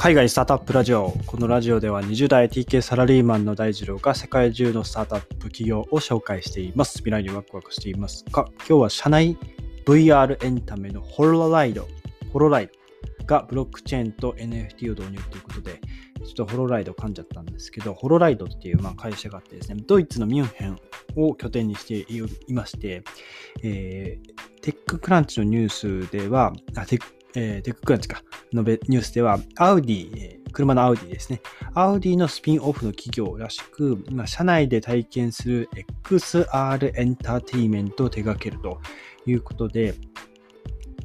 海外スタートアップラジオ。このラジオでは20代 TK サラリーマンの大二郎が世界中のスタートアップ企業を紹介しています。未来にワクワクしていますか？今日は社内 VR エンタメのホロライド、ホロライドがブロックチェーンと NFT を導入ということで、ちょっとホロライド噛んじゃったんですけど、ホロライドっていうまあ会社があってですね、ドイツのミュンヘンを拠点にしていまして、えー、テッククランチのニュースでは、あテックえー、 TechCrunch かのべニュースでは、アウディ、車のアウディですね。アウディのスピンオフの企業らしく、まあ、車内で体験する XR エンターテイメントを手掛けるということで、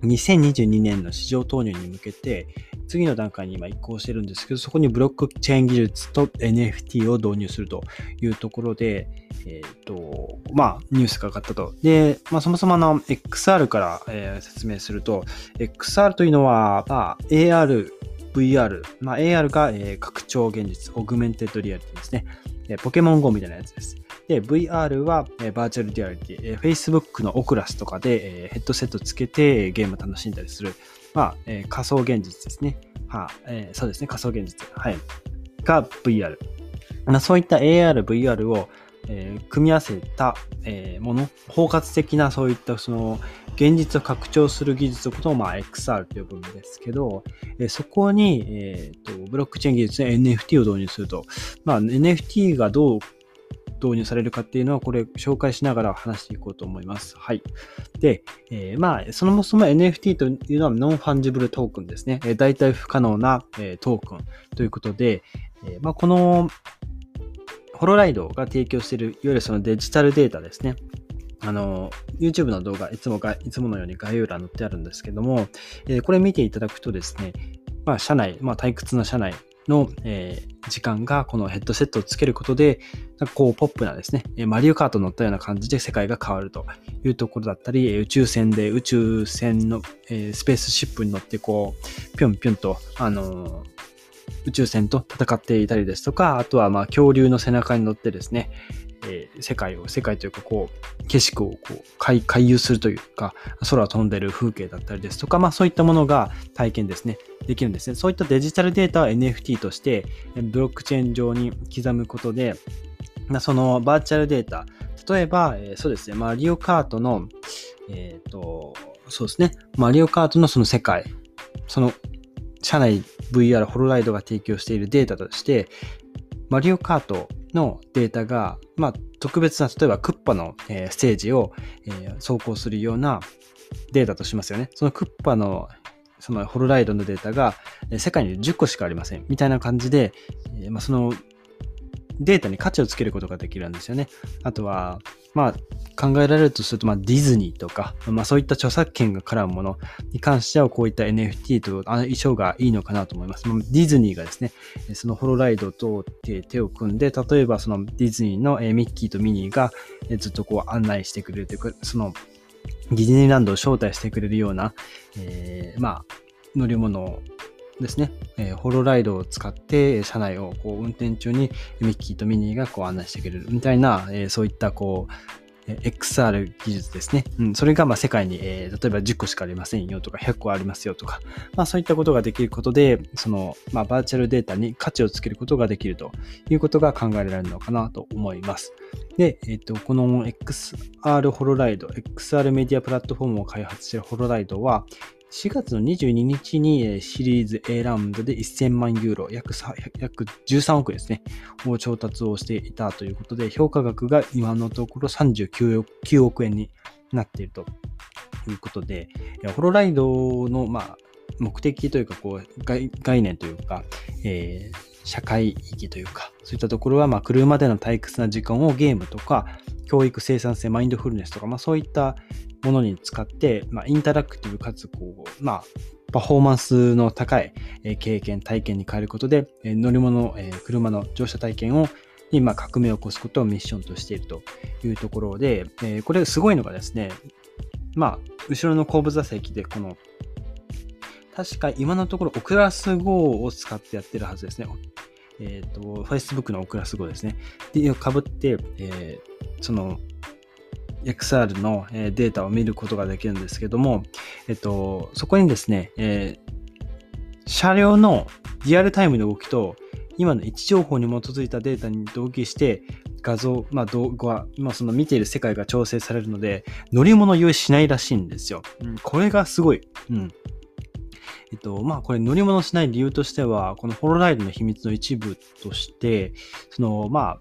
2022年の市場投入に向けて、次の段階に今移行してるんですけど、そこにブロックチェーン技術と NFT を導入するというところで、えっ、ー、と、まあ、ニュースが上がったと。で、まあ、そもそもの XR から、えー、説明すると、XR というのは、まあ、AR、VR、まあ、AR が、えー、拡張現実、 augmented reality ですね。ポケモン GO みたいなやつです。で、VR は、えー、 virtual reality、えー、Facebook の Oculus とかで、えー、ヘッドセットつけてゲームを楽しんだりする、まあ、えー、仮想現実ですね。はあえ、そうですね、仮想現実。はい。が VR。そういった AR、VR を、えー、組み合わせた、えー、もの、包括的なそういったその現実を拡張する技術のことを、まあ、XR と呼ぶんですけど、えー、そこに、えーと、ブロックチェーン技術で NFT を導入すると、まあ、NFT がどう導入されるかっていうのは、これ紹介しながら話していこうと思います。はい。で、えー、まあ、そもそも NFT というのは non-fungible token ですね。えー、代替不可能な、えー、トークンということで、え、まあ、このホロライドが提供している、いわゆるそのデジタルデータですね。あの、YouTube の動画、いつもが、いつものように概要欄載ってあるんですけども、え、これ見ていただくとですね、まあ、社内、まあ、退屈な社内の、えー、時間がこのヘッドセットをつけることで、なんかこうポップなですね、マリオカート乗ったような感じで世界が変わるというところだったり、宇宙船で宇宙船の、えー、スペースシップに乗ってこう、ぴょんぴょんと、あのー、宇宙船と戦っていたりですとか、あとはまあ恐竜の背中に乗ってですね、えー、世界を、世界というかこう、景色をこう回回遊するというか、空を飛んでる風景だったりですとか、まあそういったものが体験ですね、できるんですね。そういったデジタルデータを NFT として、ブロックチェーン上に刻むことで、そのバーチャルデータ、例えば、えー、そうですね、マリオカートの、えっ、ー、と、そうですね、マリオカートのその世界、その社内 VR ホロライドが提供しているデータとして、マリオカートのデータが、まあ、特別な、例えばクッパの、えー、ステージを、えー、走行するようなデータとしますよね。そのクッパのそのホロライドのデータが世界に10個しかありません。みたいな感じで、えー、まあ、そのデータに価値をつけることができるんですよね。あとは、まあ、考えられるとすると、まあ、ディズニーとか、まあ、そういった著作権が絡むものに関しては、こういった NFT と相性がいいのかなと思います。ディズニーがですね、そのホロライドと手を組んで、例えばそのディズニーのミッキーとミニーがずっとこう案内してくれるというか、そのディズニーランドを招待してくれるような、えー、まあ、乗り物ですね、えー、ホロライドを使って車内をこう運転中にミッキーとミニーがこう案内してくれるみたいな、えー、そういったこう XR 技術ですね。うん、それがまあ世界に、えー、例えば10個しかありませんよとか100個ありますよとか、まあそういったことができることで、その、まあバーチャルデータに価値をつけることができるということが考えられるのかなと思います。で、えっ、ー、と、この XR ホロライド、XR メディアプラットフォームを開発しているホロライドは、4月の22日にシリーズ A ラウンドで1000万ユーロ、約約13億ですね、を調達をしていたということで、評価額が今のところ39億円になっていると。いうことで、ホロライドの、まあ、目的というかこう概念というか、えー、社会意義というか、そういったところは、まあ、車での退屈な時間をゲームとか、教育生産性、マインドフルネスとか、まあ、そういったものに使って、まあ、インタラクティブかつこう、まあ、パフォーマンスの高い経験、体験に変えることで、乗り物、車の乗車体験を今革命を起こすことをミッションとしているというところで、これすごいのがですね、まあ、後ろの後部座席でこの、確か今のところオクラス GO を使ってやってるはずですね。えっ、ー、と、Facebook のオクラス GO ですね。で、かぶって、えー、その、XR のデータを見ることができるんですけども、えっと、そこにですね、えー、車両のリアルタイムの動きと、今の位置情報に基づいたデータに同期して、画像、まあ動画、今その見ている世界が調整されるので、乗り物用意しないらしいんですよ。うん、これがすごい。うん。えっと、まあ、これ乗り物しない理由としては、このホロライドの秘密の一部として、その、まあ、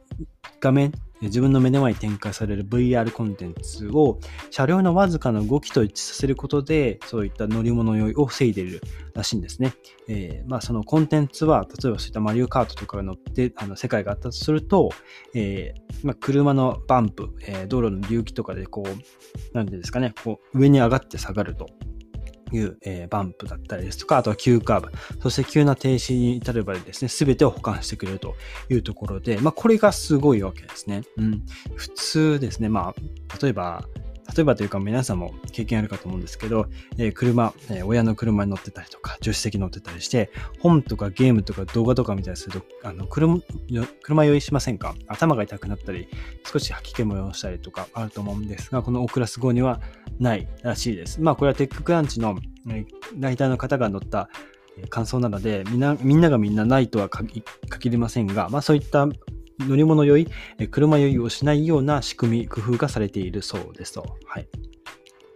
画面、自分の目の前に展開される VR コンテンツを車両のわずかな動きと一致させることで、そういった乗り物酔いを防いでいるらしいんですね。えー、まあそのコンテンツは、例えばそういったマリオカートとかが乗って、あの世界があったとすると、えー、まあ、車のバンプ、えー、道路の隆起とかでこう、なんていうんですかね、こう上に上がって下がると。いう、えー、バンプだったりですとか、あとは急カーブ、そして急な停止に至るまでですね、すべてを保管してくれるというところで、まあ、これがすごいわけですね。うん。普通ですね、まあ、例えば、例えばというか皆さんも経験あるかと思うんですけど、えー、車、えー、親の車に乗ってたりとか、助手席に乗ってたりして、本とかゲームとか動画とか見たりすると、あの車、車酔いしませんか？頭が痛くなったり、少し吐き気もしたりとかあると思うんですが、このオクラス号にはないらしいです。まあ、これはテッククランチのライターの方が載った感想なので、みんな、みんながみんなないとは限りませんが、まあそういった乗り物酔い、車酔いをしないような仕組み、工夫がされているそうですと。はい。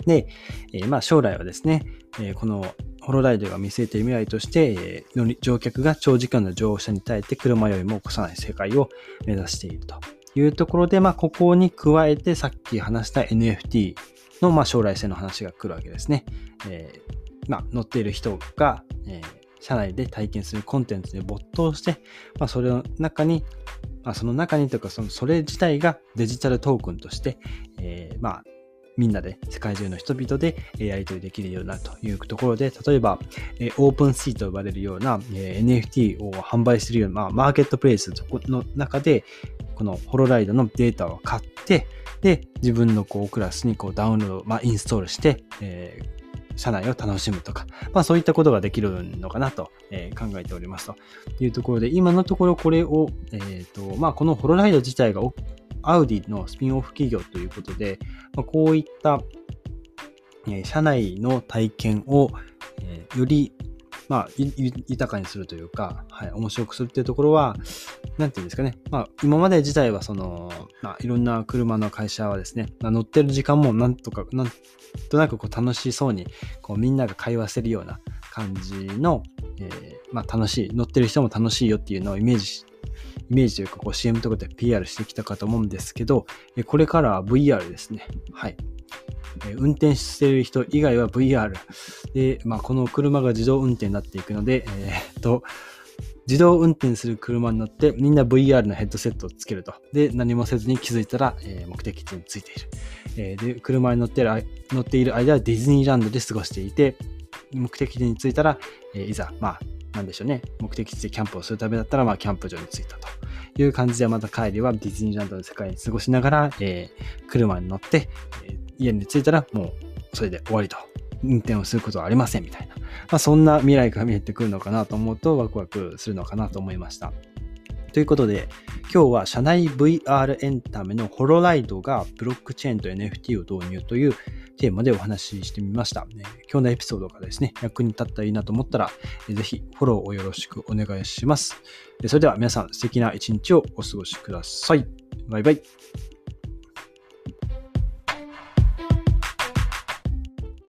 で、えー、まあ将来はですね、えー、このホロライドが見据えている未来として、えー、乗客が長時間の乗車に耐えて車酔いも起こさない世界を目指しているというところで、まあここに加えてさっき話した NFT の、まあ、将来性の話が来るわけですね。えー、まあ、乗っている人が、えー、社内で体験するコンテンツに没頭して、まあ、それの中に、まあ、その中にというか、その、それ自体がデジタルトークンとして、えー、まあ、みんなで、世界中の人々でやり取りできるようになるというところで、例えば、オープンシーと呼ばれるような NFT を販売しているような、まあ、マーケットプレイスの中で、このホロライドのデータを買って、で、自分のこうクラスにこうダウンロード、まあ、インストールして、えー、車内を楽しむとか、まあそういったことができるのかなと、えー、考えておりますと。いうところで、今のところこれを、えっ、ー、と、まあこのホロライド自体がアウディのスピンオフ企業ということで、まあ、こういった、えー、社内の体験を、え、よりまあ、豊かにするというか、はい、面白くするっていうところは、なんていうんですかね。まあ、今まで自体は、その、まあ、いろんな車の会社はですね、まあ、乗ってる時間もなんとか、なんとなくこう楽しそうに、こうみんなが会話せるような感じの、えー、まあ、楽しい、乗ってる人も楽しいよっていうのをイメージイメージというかこう CM とかで PR してきたかと思うんですけど、これからは VR ですね。はい。運転している人以外は VR。で、まあ、この車が自動運転になっていくので、えー、っと、自動運転する車に乗ってみんな VR のヘッドセットをつけると。で、何もせずに気づいたら、えー、目的地に着いている。えー、で、車に乗ってる乗っている間はディズニーランドで過ごしていて、目的地に着いたら、えー、いざ、まあ、なんでしょうね。目的地でキャンプをするためだったら、まあ、キャンプ場に着いたという感じで、また帰りはディズニーランドの世界に過ごしながら、えー、車に乗って、え、家に着いたらもうそれで終わりと。運転をすることはありませんみたいな。まあ、そんな未来が見えてくるのかなと思うとワクワクするのかなと思いました。ということで、今日は社内 VR エンタメのホロライドがブロックチェーンと NFT を導入というテーマでお話ししてみました。今日のエピソードがですね、役に立ったらいいなと思ったら、ぜひフォローをよろしくお願いします。それでは皆さん素敵な一日をお過ごしください。バイバイ。